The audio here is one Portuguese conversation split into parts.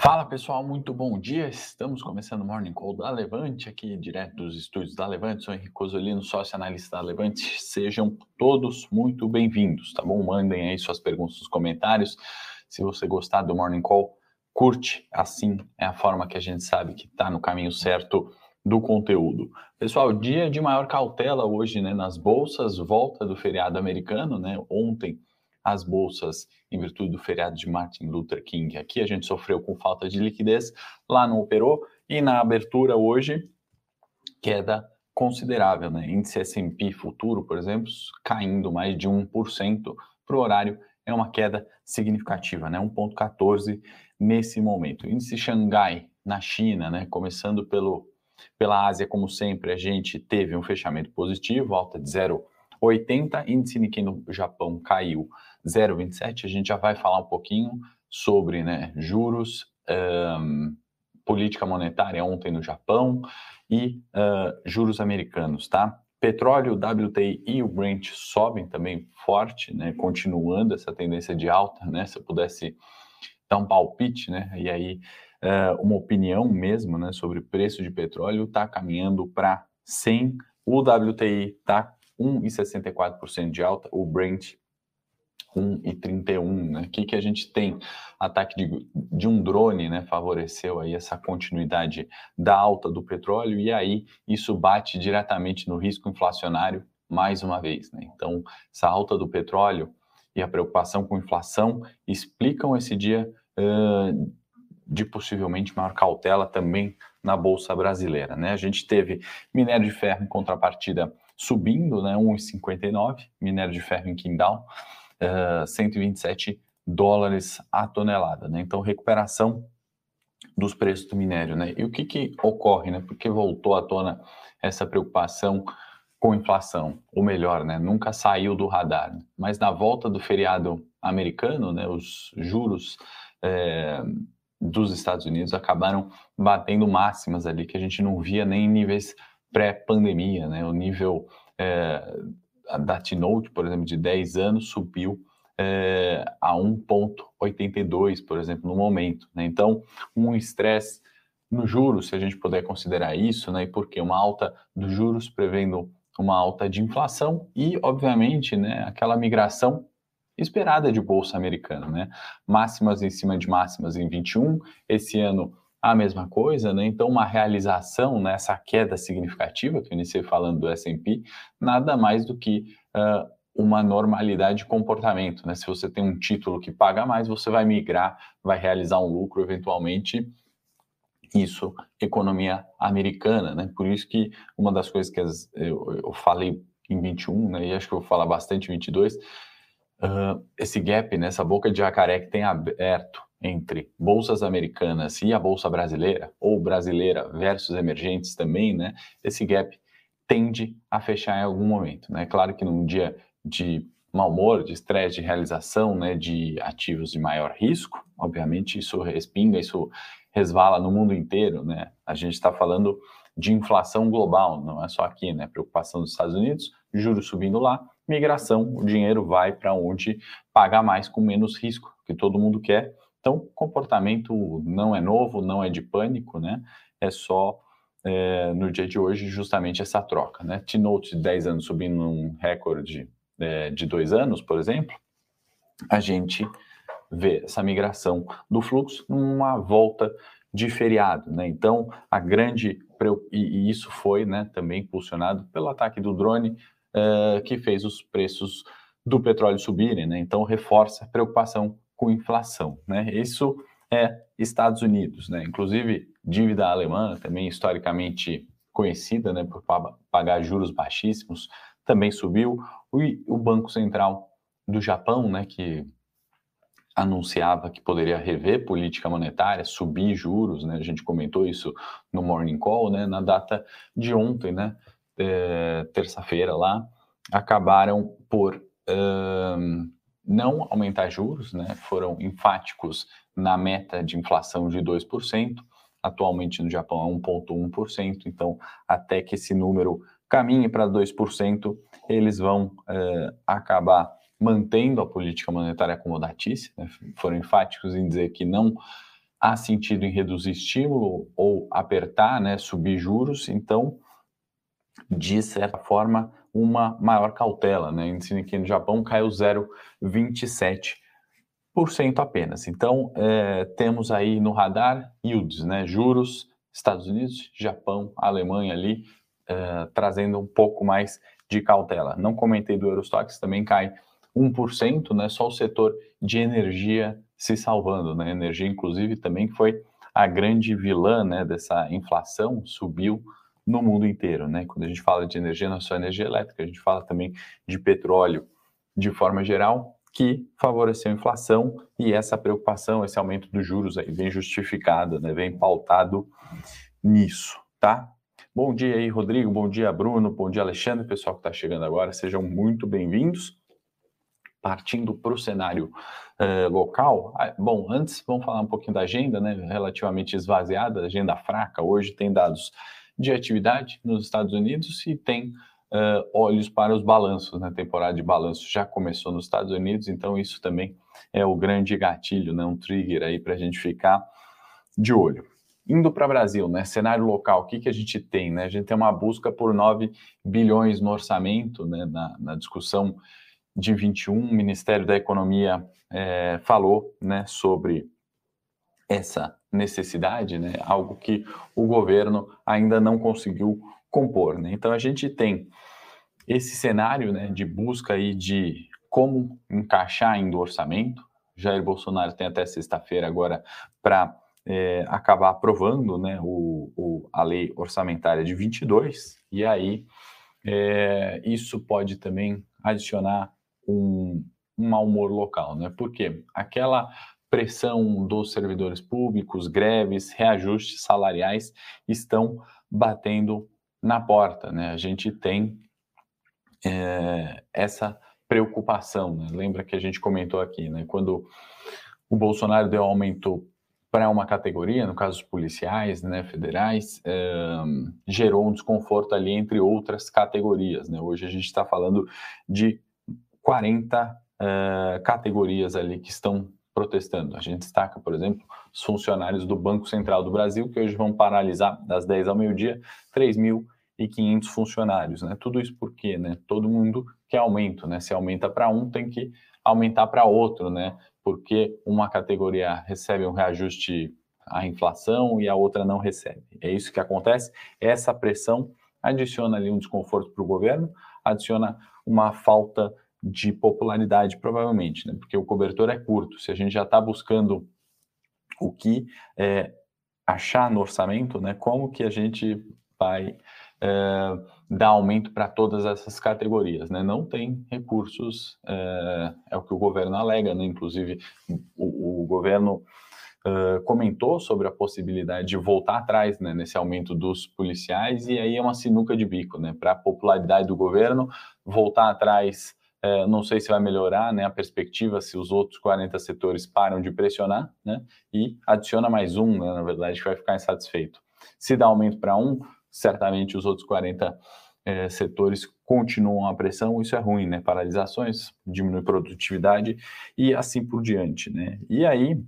Fala pessoal, muito bom dia. Estamos começando o Morning Call da Levante, aqui direto dos estúdios da Levante. Sou Henrique Cosolino, sócio analista da Levante. Sejam todos muito bem-vindos, tá bom? Mandem aí suas perguntas nos comentários. Se você gostar do Morning Call, curte, assim é a forma que a gente sabe que está no caminho certo do conteúdo. Pessoal, dia de maior cautela hoje né, nas bolsas, volta do feriado americano, né? Ontem as bolsas em virtude do feriado de Martin Luther King. Aqui a gente sofreu com falta de liquidez, lá não operou, e na abertura hoje, queda considerável, né? Índice S&P futuro, por exemplo, caindo mais de 1% para o horário, é uma queda significativa, né? 1,14 nesse momento. Índice Xangai na China, né? Começando pelo, pela Ásia, como sempre, a gente teve um fechamento positivo, alta de 0,80. Índice Nikkei no Japão caiu 0,27, a gente já vai falar um pouquinho sobre né, juros, um, política monetária ontem no Japão e uh, juros americanos, tá? Petróleo, WTI e o Brent sobem também forte, né? Continuando essa tendência de alta, né? Se eu pudesse dar um palpite, né? E aí uh, uma opinião mesmo, né? Sobre o preço de petróleo está caminhando para 100, o WTI está 1,64% de alta, o Brent 1 e 31, né? O que, que a gente tem? Ataque de, de um drone, né? Favoreceu aí essa continuidade da alta do petróleo e aí isso bate diretamente no risco inflacionário mais uma vez, né? Então, essa alta do petróleo e a preocupação com inflação explicam esse dia uh, de possivelmente maior cautela também na bolsa brasileira, né? A gente teve minério de ferro em contrapartida subindo, né? 1,59, minério de ferro em quintal uh, eh, 127 dólares a tonelada. Né? Então, recuperação dos preços do minério. Né? E o que, que ocorre? Né? Porque voltou à tona essa preocupação com inflação, ou melhor, né, nunca saiu do radar. Mas na volta do feriado americano, né, os juros é, dos Estados Unidos acabaram batendo máximas ali que a gente não via nem em níveis pré-pandemia, né? O nível é, da T-Note, por exemplo, de 10 anos, subiu é, a 1,82, por exemplo, no momento. Né? Então, um estresse no juros, se a gente puder considerar isso, né? e porque uma alta dos juros prevendo uma alta de inflação e, obviamente, né, aquela migração esperada de bolsa americana, né? Máximas em cima de máximas em 21, esse ano a mesma coisa, né? Então, uma realização nessa né, queda significativa que eu iniciei falando do S&P, nada mais do que uh, uma normalidade de comportamento, né? Se você tem um título que paga mais, você vai migrar, vai realizar um lucro eventualmente. Isso, economia americana, né? Por isso que uma das coisas que eu, eu falei em 21, né? E acho que eu vou falar bastante em 22, uh, esse gap, né? Essa boca de jacaré que tem aberto entre bolsas americanas e a bolsa brasileira, ou brasileira versus emergentes também, né, esse gap tende a fechar em algum momento. Né? Claro que num dia de mau humor, de estresse, de realização né, de ativos de maior risco, obviamente isso respinga, isso resvala no mundo inteiro. Né? A gente está falando de inflação global, não é só aqui, né? Preocupação dos Estados Unidos, juros subindo lá, migração, o dinheiro vai para onde pagar mais com menos risco, que todo mundo quer, então, comportamento não é novo, não é de pânico, né? É só é, no dia de hoje justamente essa troca, né? T-Note de 10 anos subindo um recorde é, de dois anos, por exemplo, a gente vê essa migração do fluxo numa volta de feriado, né? Então, a grande e, isso foi, né, também impulsionado pelo ataque do drone é, que fez os preços do petróleo subirem, né? Então, reforça a preocupação com inflação. Né? Isso é Estados Unidos, né? inclusive dívida alemã, também historicamente conhecida né, por pagar juros baixíssimos, também subiu. E o Banco Central do Japão, né, que anunciava que poderia rever política monetária, subir juros, né? A gente comentou isso no Morning Call, né? Na data de ontem, né? É, Terça-feira lá, acabaram por não aumentar juros, né, foram enfáticos na meta de inflação de 2%, atualmente no Japão é 1,1%, então até que esse número caminhe para 2%, eles vão é, acabar mantendo a política monetária acomodatícia, né, foram enfáticos em dizer que não há sentido em reduzir estímulo ou apertar, né, subir juros, então, de certa forma, uma maior cautela, né? Índice aqui no Japão caiu 0,27% apenas. Então, é, temos aí no radar yields, né? Juros, Estados Unidos, Japão, Alemanha ali, é, trazendo um pouco mais de cautela. Não comentei do Eurostox, também cai 1%, né? Só o setor de energia se salvando, né? Energia, inclusive, também foi a grande vilã, né? Dessa inflação, subiu no mundo inteiro, né? Quando a gente fala de energia, não só energia elétrica, a gente fala também de petróleo de forma geral, que favoreceu a inflação e essa preocupação, esse aumento dos juros aí vem justificado, né? Vem pautado nisso, tá? Bom dia aí, Rodrigo. Bom dia, Bruno. Bom dia, Alexandre. Pessoal que está chegando agora, sejam muito bem-vindos. Partindo para o cenário uh, local, ah, bom, antes vamos falar um pouquinho da agenda, né? Relativamente esvaziada, agenda fraca. Hoje tem dados de atividade nos Estados Unidos e tem uh, olhos para os balanços, né? Temporada de balanço já começou nos Estados Unidos, então isso também é o grande gatilho, né? Um trigger aí para a gente ficar de olho. Indo para o Brasil, né? Cenário local, o que, que a gente tem? Né? A gente tem uma busca por 9 bilhões no orçamento, né? Na, na discussão de 21, o Ministério da Economia é, falou né, sobre essa necessidade, né? Algo que o governo ainda não conseguiu compor, né? Então a gente tem esse cenário, né, de busca aí de como encaixar ainda o orçamento. Jair Bolsonaro tem até sexta-feira agora para é, acabar aprovando né, o, o, a lei orçamentária de 22, e aí é, isso pode também adicionar um, um mau humor local, né? Porque aquela pressão dos servidores públicos, greves, reajustes salariais estão batendo na porta, né? A gente tem é, essa preocupação, né? Lembra que a gente comentou aqui, né? Quando o Bolsonaro deu aumento para uma categoria, no caso os policiais, né, federais, é, gerou um desconforto ali entre outras categorias, né? Hoje a gente está falando de 40 é, categorias ali que estão protestando. A gente destaca, por exemplo, os funcionários do Banco Central do Brasil, que hoje vão paralisar das 10 ao meio-dia 3.500 funcionários. Né? Tudo isso porque né? todo mundo quer aumento. Né? Se aumenta para um, tem que aumentar para outro, né? porque uma categoria recebe um reajuste à inflação e a outra não recebe. É isso que acontece. Essa pressão adiciona ali um desconforto para o governo, adiciona uma falta de popularidade, provavelmente, né? porque o cobertor é curto. Se a gente já está buscando o que é, achar no orçamento, né? como que a gente vai é, dar aumento para todas essas categorias? Né? Não tem recursos, é, é, o que o governo alega, né? inclusive o, o governo Uh, comentou sobre a possibilidade de voltar atrás né, nesse aumento dos policiais, e aí é uma sinuca de bico, né? Para a popularidade do governo, voltar atrás é, não sei se vai melhorar né, a perspectiva se os outros 40 setores param de pressionar, né, e adiciona mais um, né, na verdade, que vai ficar insatisfeito. Se dá aumento para um, certamente os outros 40 é, setores continuam a pressão, isso é ruim, né? Paralisações, diminui produtividade e assim por diante, né? E aí,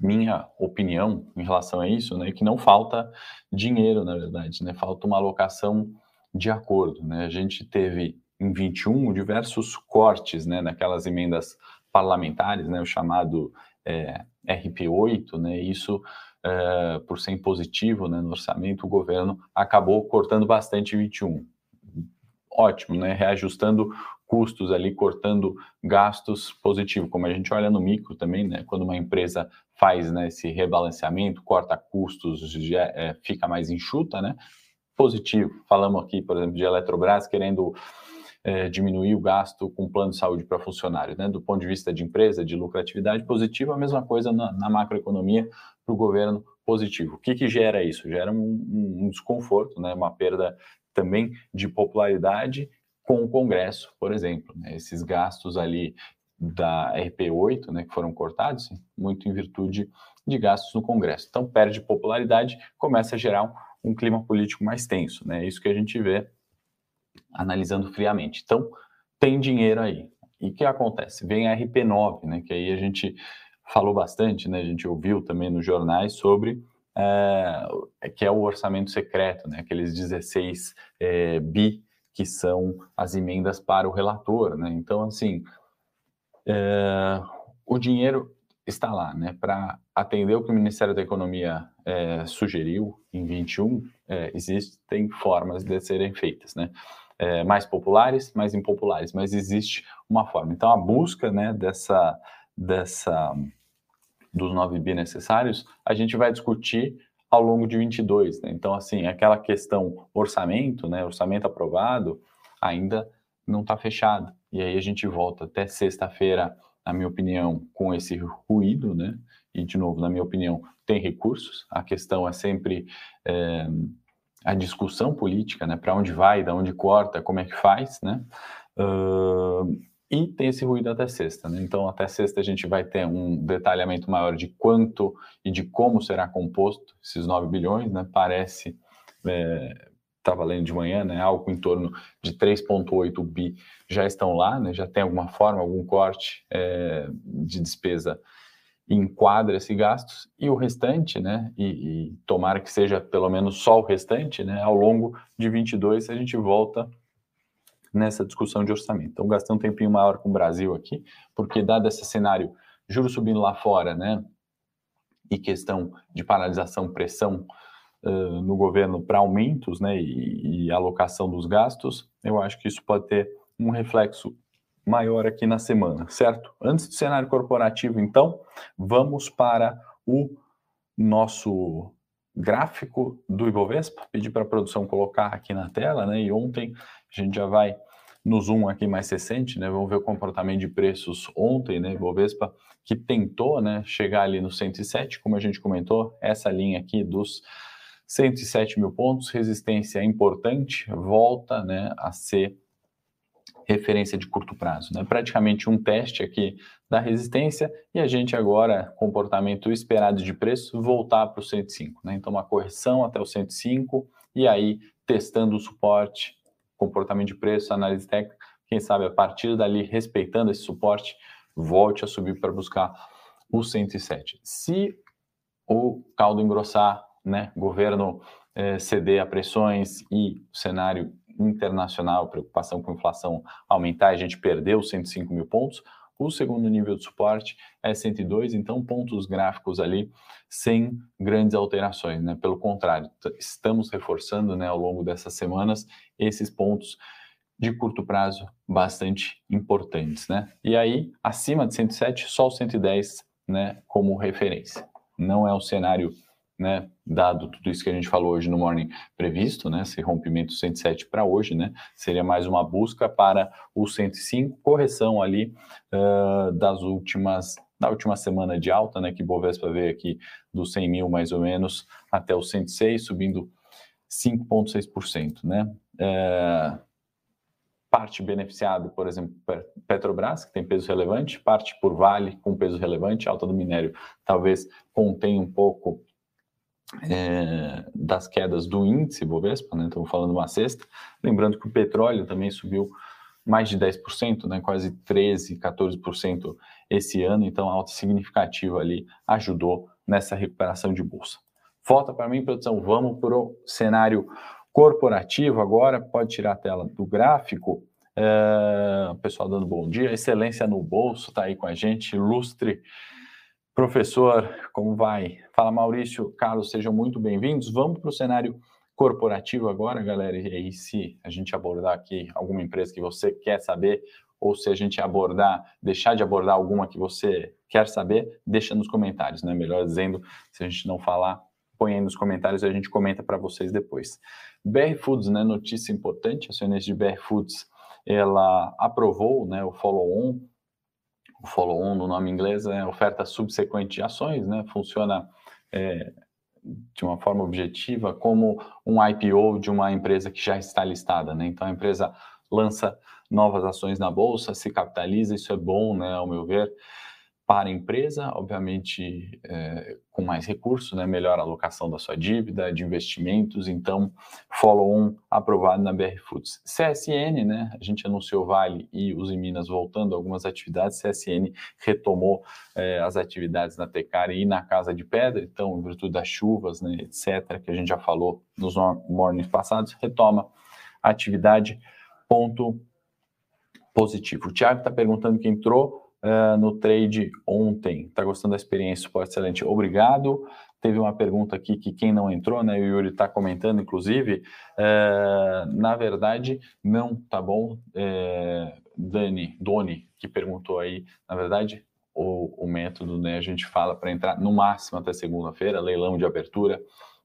minha opinião em relação a isso, né, é que não falta dinheiro, na verdade, né? Falta uma alocação de acordo, né? A gente teve em 21 diversos cortes né, naquelas emendas parlamentares, né, o chamado é, RP8, né, isso é, por ser impositivo né, no orçamento, o governo acabou cortando bastante em 21. Ótimo, né, reajustando custos ali, cortando gastos positivo, como a gente olha no micro também, né, quando uma empresa faz né, esse rebalanceamento, corta custos, já, é, fica mais enxuta, né, positivo. Falamos aqui, por exemplo, de Eletrobras querendo é, diminuir o gasto com plano de saúde para funcionários. Né? Do ponto de vista de empresa, de lucratividade positiva, a mesma coisa na, na macroeconomia para o governo positivo. O que, que gera isso? Gera um, um desconforto, né? uma perda também de popularidade com o Congresso, por exemplo. Né? Esses gastos ali da RP8, né, que foram cortados, muito em virtude de gastos no Congresso. Então, perde popularidade, começa a gerar um, um clima político mais tenso. Né? É isso que a gente vê analisando friamente. Então, tem dinheiro aí. E o que acontece? Vem a RP9, né, que aí a gente falou bastante, né? A gente ouviu também nos jornais sobre é, que é o orçamento secreto, né? Aqueles 16 é, bi que são as emendas para o relator, né? Então, assim, é, o dinheiro está lá, né? Para atender o que o Ministério da Economia sugeriu em 21, é, existem formas de serem feitas, né? É, mais populares, mais impopulares, mas existe uma forma. Então, a busca, né, dessa, dessa dos 9 bi necessários, a gente vai discutir ao longo de 22, né? Então, assim, aquela questão orçamento, né, orçamento aprovado, ainda não está fechado. E aí a gente volta até sexta-feira, na minha opinião, com esse ruído, né? E, de novo, na minha opinião, tem recursos. A questão é sempre é, a discussão política, né? Para onde vai, da onde corta, como é que faz, né? Uh, e tem esse ruído até sexta, né? Então, até sexta a gente vai ter um detalhamento maior de quanto e de como será composto esses 9 bilhões, né? Parece, estava é, lendo de manhã, né? Algo em torno de 3,8 bi já estão lá, né? Já tem alguma forma, algum corte é, de despesa enquadra esses gastos e o restante, né? E, e tomara que seja pelo menos só o restante, né? Ao longo de 22 a gente volta nessa discussão de orçamento. Então, gastei um tempinho maior com o Brasil aqui, porque dado esse cenário, juros subindo lá fora, né, e questão de paralisação, pressão uh, no governo para aumentos, né, e, e alocação dos gastos, eu acho que isso pode ter um reflexo maior aqui na semana, certo? Antes do cenário corporativo, então, vamos para o nosso gráfico do Ibovespa, pedir para a produção colocar aqui na tela, né? E ontem a gente já vai no zoom aqui mais recente, né? Vamos ver o comportamento de preços ontem, né? Ibovespa que tentou, né, chegar ali no 107, como a gente comentou, essa linha aqui dos 107 mil pontos, resistência importante, volta, né, a ser referência de curto prazo, né? Praticamente um teste aqui da resistência e a gente agora, comportamento esperado de preço, voltar para o 105, né? Então uma correção até o 105 e aí testando o suporte, comportamento de preço, análise técnica, quem sabe a partir dali, respeitando esse suporte, volte a subir para buscar o 107. Se o caldo engrossar, né, governo eh, ceder a pressões e o cenário internacional, preocupação com inflação aumentar, a gente perdeu os 105 mil pontos. O segundo nível de suporte é 102, então pontos gráficos ali sem grandes alterações, né? Pelo contrário, estamos reforçando, né, ao longo dessas semanas esses pontos de curto prazo bastante importantes, né? E aí, acima de 107, só o 110, né, como referência. Não é um cenário né, dado tudo isso que a gente falou hoje no Morning previsto, né, esse rompimento 107 para hoje, né, seria mais uma busca para o 105, correção ali uh, das últimas, da última semana de alta, né, que Bovespa veio aqui dos 100 mil mais ou menos até os 106, subindo 5,6%, né, uh, parte beneficiado, por exemplo, Petrobras, que tem peso relevante, parte por Vale, com peso relevante, alta do minério talvez contenha um pouco é, das quedas do índice Bovespa, né? Estamos falando uma sexta. Lembrando que o petróleo também subiu mais de 10%, né? quase 13%, 14% esse ano, então alta significativa ali ajudou nessa recuperação de bolsa. Volta para mim, produção, vamos para o cenário corporativo agora, pode tirar a tela do gráfico. É, pessoal dando bom dia, excelência no bolso, está aí com a gente, ilustre Professor, como vai? Fala Maurício, Carlos, sejam muito bem-vindos. Vamos para o cenário corporativo agora, galera. E aí, se a gente abordar aqui alguma empresa que você quer saber, ou se a gente abordar, deixar de abordar alguma que você quer saber, deixa nos comentários, né? Melhor dizendo, se a gente não falar, põe aí nos comentários e a gente comenta para vocês depois. BR Foods, né? Notícia importante, a acionista de BR Foods, ela aprovou, né, o follow-on o follow-on no nome inglês é oferta subsequente de ações, né? Funciona é, de uma forma objetiva como um IPO de uma empresa que já está listada, né? Então a empresa lança novas ações na bolsa, se capitaliza, isso é bom, né, ao meu ver, para a empresa, obviamente é, com mais recursos, né, melhor alocação da sua dívida, de investimentos, então follow-on aprovado na BR Foods. CSN, né, a gente anunciou Vale e os Minas voltando algumas atividades, CSN retomou é, as atividades na Tecari e na Casa de Pedra, então em virtude das chuvas, né, etc., que a gente já falou nos mornings passados, retoma a atividade, ponto positivo. O Thiago está perguntando quem entrou, uh, no trade ontem. Está gostando da experiência? Suporte excelente. Obrigado. Teve uma pergunta aqui que quem não entrou, né? O Yuri está comentando, inclusive. Uh, na verdade, não, tá bom? Uh, Dani, Doni, que perguntou aí, na verdade, o, o método, né? A gente fala para entrar no máximo até segunda-feira, leilão de abertura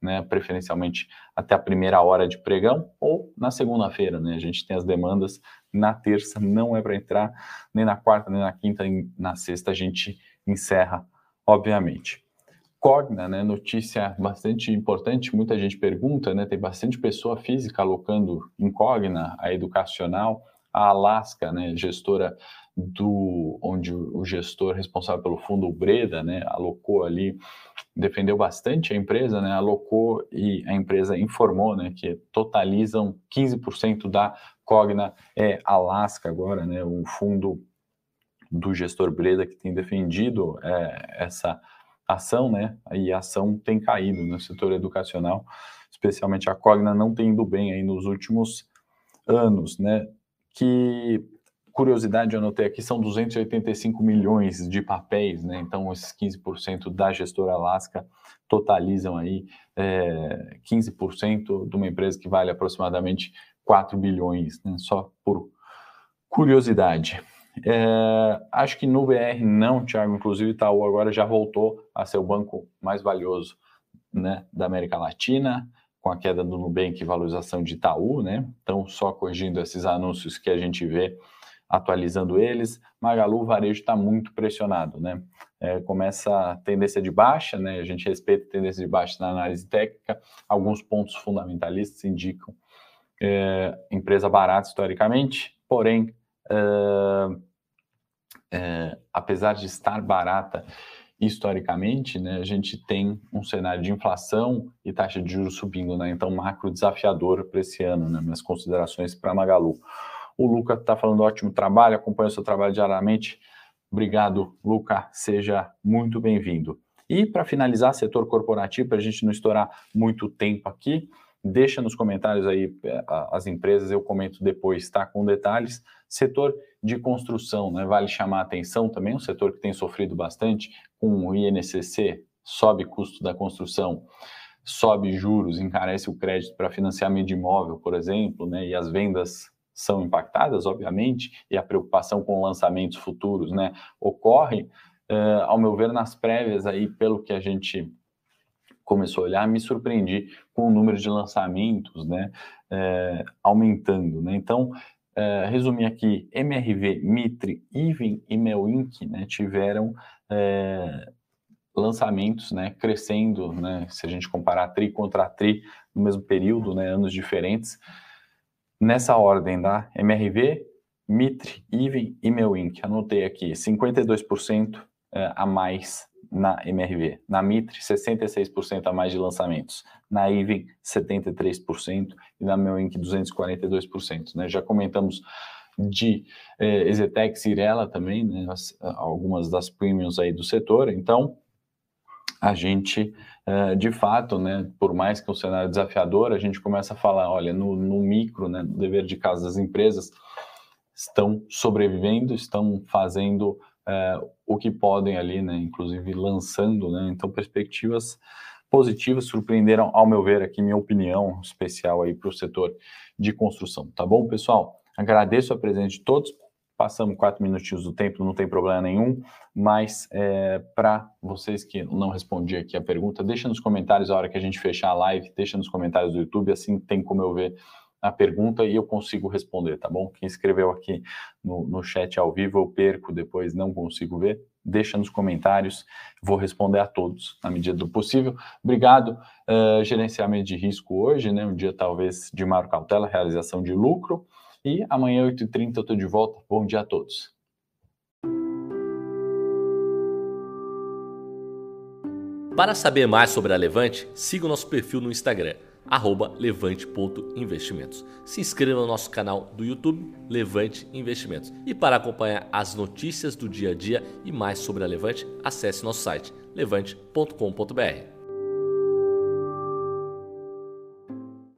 né, preferencialmente até a primeira hora de pregão ou na segunda-feira, né? A gente tem as demandas na terça, não é para entrar nem na quarta, nem na quinta, nem na sexta a gente encerra, obviamente. Cogna, né, notícia bastante importante, muita gente pergunta, né, tem bastante pessoa física alocando em Cogna, a educacional, a Alaska, né, gestora do onde o gestor responsável pelo fundo Breda, né, alocou ali, defendeu bastante a empresa, né, alocou e a empresa informou, né, que totalizam 15% da Cogna. É Alaska agora, né, um fundo do gestor Breda que tem defendido é, essa ação, né, e a ação tem caído no setor educacional, especialmente a Cogna não tem ido bem aí nos últimos anos, né, que curiosidade, eu anotei aqui, são 285 milhões de papéis, né? Então, esses 15% da gestora Alaska totalizam aí é, 15% de uma empresa que vale aproximadamente 4 bilhões, né? Só por curiosidade. É, acho que no BR não, Thiago, inclusive Itaú agora já voltou a ser o banco mais valioso né, da América Latina, com a queda do Nubank e valorização de Itaú, né? Então, só corrigindo esses anúncios que a gente vê atualizando eles. Magalu, o varejo está muito pressionado, né? É, começa a tendência de baixa, né? A gente respeita a tendência de baixa na análise técnica. Alguns pontos fundamentalistas indicam é, empresa barata historicamente, porém, é, é apesar de estar barata historicamente, né, a gente tem um cenário de inflação e taxa de juros subindo, né? Então, macro desafiador para esse ano, né? Minhas considerações para Magalu. O Luca está falando ótimo trabalho, acompanha o seu trabalho diariamente. Obrigado, Luca. Seja muito bem-vindo. E para finalizar, setor corporativo, para a gente não estourar muito tempo aqui, deixa nos comentários aí é, as empresas, eu comento depois, tá? Com detalhes. Setor de construção, né? Vale chamar a atenção também, um setor que tem sofrido bastante com o INCC, sobe custo da construção, sobe juros, encarece o crédito para financiamento de imóvel, por exemplo, né? E as vendas são impactadas, obviamente, e a preocupação com lançamentos futuros, né, ocorre, uh, ao meu ver, nas prévias aí, pelo que a gente começou a olhar, me surpreendi com o número de lançamentos, né, uh, aumentando, né, então, uh, resumir aqui, MRV, Mitre, Even e Melink, né, tiveram lançamentos, né, crescendo, né, se a gente comparar tri contra tri no mesmo período, né, anos diferentes, nessa ordem, tá? MRV, Mitre, Even e Meuink. Anotei aqui, 52% é, a mais na MRV. Na Mitre, 66% a mais de lançamentos. Na Even, 73% e na Meuink, 242%. Né? Já comentamos de eh, Ezetex e Irela também, né? As, algumas das premiums aí do setor. Então, a gente, de fato, né, por mais que o cenário desafiador, a gente começa a falar, olha, no, no micro, né, no dever de casa das empresas, estão sobrevivendo, estão fazendo uh, o que podem ali, né, inclusive lançando, né, então perspectivas positivas surpreenderam, ao meu ver, aqui minha opinião especial aí para o setor de construção, tá bom, pessoal? Agradeço a presença de todos, passamos quatro minutinhos do tempo, não tem problema nenhum, mas é, para vocês que não respondi aqui a pergunta, deixa nos comentários a hora que a gente fechar a live, deixa nos comentários do YouTube, assim tem como eu ver a pergunta e eu consigo responder, tá bom? Quem escreveu aqui no, no chat ao vivo, eu perco depois, não consigo ver, deixa nos comentários, vou responder a todos na medida do possível. Obrigado, uh, gerenciamento de risco hoje, né? Um dia talvez de maior cautela, realização de lucro. E amanhã, 8h30, eu estou de volta. Bom dia a todos. Para saber mais sobre a Levante, siga o nosso perfil no Instagram, levante.investimentos. Se inscreva no nosso canal do YouTube, Levante Investimentos. E para acompanhar as notícias do dia a dia e mais sobre a Levante, acesse nosso site levante.com.br.